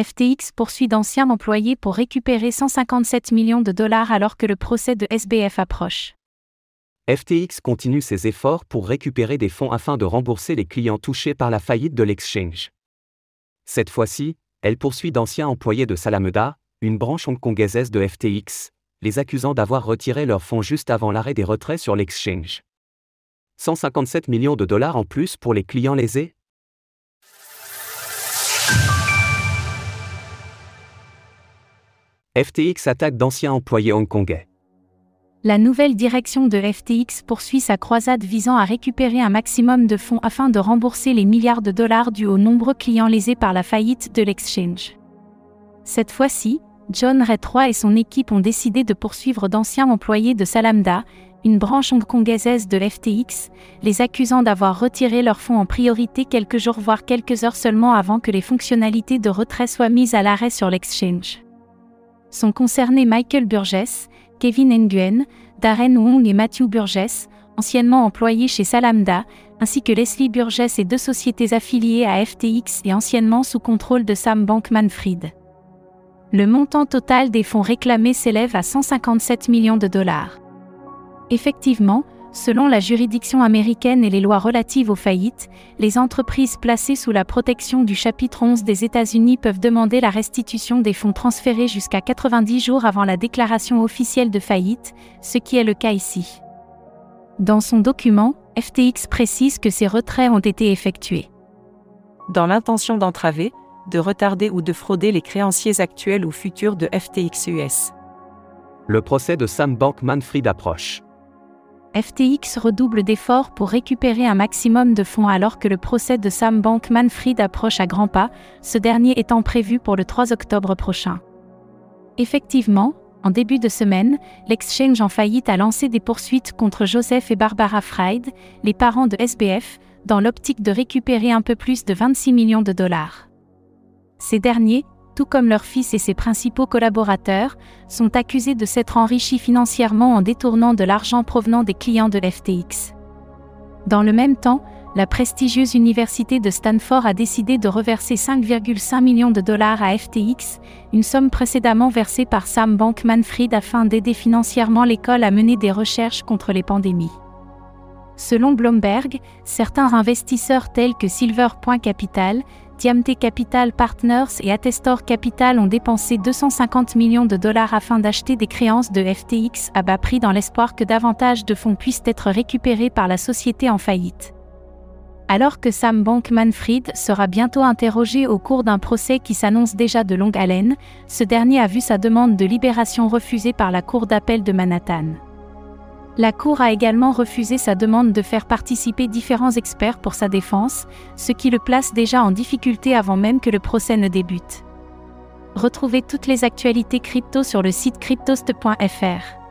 FTX poursuit d'anciens employés pour récupérer 157 millions de dollars alors que le procès de SBF approche. FTX continue ses efforts pour récupérer des fonds afin de rembourser les clients touchés par la faillite de l'exchange. Cette fois-ci, elle poursuit d'anciens employés de Salameda, une branche hongkongaise de FTX, les accusant d'avoir retiré leurs fonds juste avant l'arrêt des retraits sur l'exchange. 157 millions de dollars en plus pour les clients lésés FTX attaque d'anciens employés hongkongais. La nouvelle direction de FTX poursuit sa croisade visant à récupérer un maximum de fonds afin de rembourser les milliards de dollars dus aux nombreux clients lésés par la faillite de l'exchange. Cette fois-ci, John Ray III et son équipe ont décidé de poursuivre d'anciens employés de Salamda, une branche hongkongaise de l'FTX, les accusant d'avoir retiré leurs fonds en priorité quelques jours voire quelques heures seulement avant que les fonctionnalités de retrait soient mises à l'arrêt sur l'exchange sont concernés Michael Burgess, Kevin Nguyen, Darren Wong et Matthew Burgess, anciennement employés chez Salamda, ainsi que Leslie Burgess et deux sociétés affiliées à FTX et anciennement sous contrôle de Sam Bankman-Fried. Le montant total des fonds réclamés s'élève à 157 millions de dollars. Effectivement, Selon la juridiction américaine et les lois relatives aux faillites, les entreprises placées sous la protection du chapitre 11 des États-Unis peuvent demander la restitution des fonds transférés jusqu'à 90 jours avant la déclaration officielle de faillite, ce qui est le cas ici. Dans son document, FTX précise que ces retraits ont été effectués. Dans l'intention d'entraver, de retarder ou de frauder les créanciers actuels ou futurs de FTX US. Le procès de Sam Bankman-Fried approche. FTX redouble d'efforts pour récupérer un maximum de fonds alors que le procès de Sam Bankman-Fried approche à grands pas, ce dernier étant prévu pour le 3 octobre prochain. Effectivement, en début de semaine, l'exchange en faillite a lancé des poursuites contre Joseph et Barbara Fried, les parents de SBF, dans l'optique de récupérer un peu plus de 26 millions de dollars. Ces derniers, tout comme leur fils et ses principaux collaborateurs, sont accusés de s'être enrichis financièrement en détournant de l'argent provenant des clients de l'FTX. Dans le même temps, la prestigieuse université de Stanford a décidé de reverser 5,5 millions de dollars à FTX, une somme précédemment versée par Sam Bankman-Fried afin d'aider financièrement l'école à mener des recherches contre les pandémies. Selon Bloomberg, certains investisseurs tels que Silver Capital, Diamte Capital Partners et Attestor Capital ont dépensé 250 millions de dollars afin d'acheter des créances de FTX à bas prix dans l'espoir que davantage de fonds puissent être récupérés par la société en faillite. Alors que Sam Bankman-Fried sera bientôt interrogé au cours d'un procès qui s'annonce déjà de longue haleine, ce dernier a vu sa demande de libération refusée par la Cour d'appel de Manhattan. La Cour a également refusé sa demande de faire participer différents experts pour sa défense, ce qui le place déjà en difficulté avant même que le procès ne débute. Retrouvez toutes les actualités crypto sur le site cryptost.fr.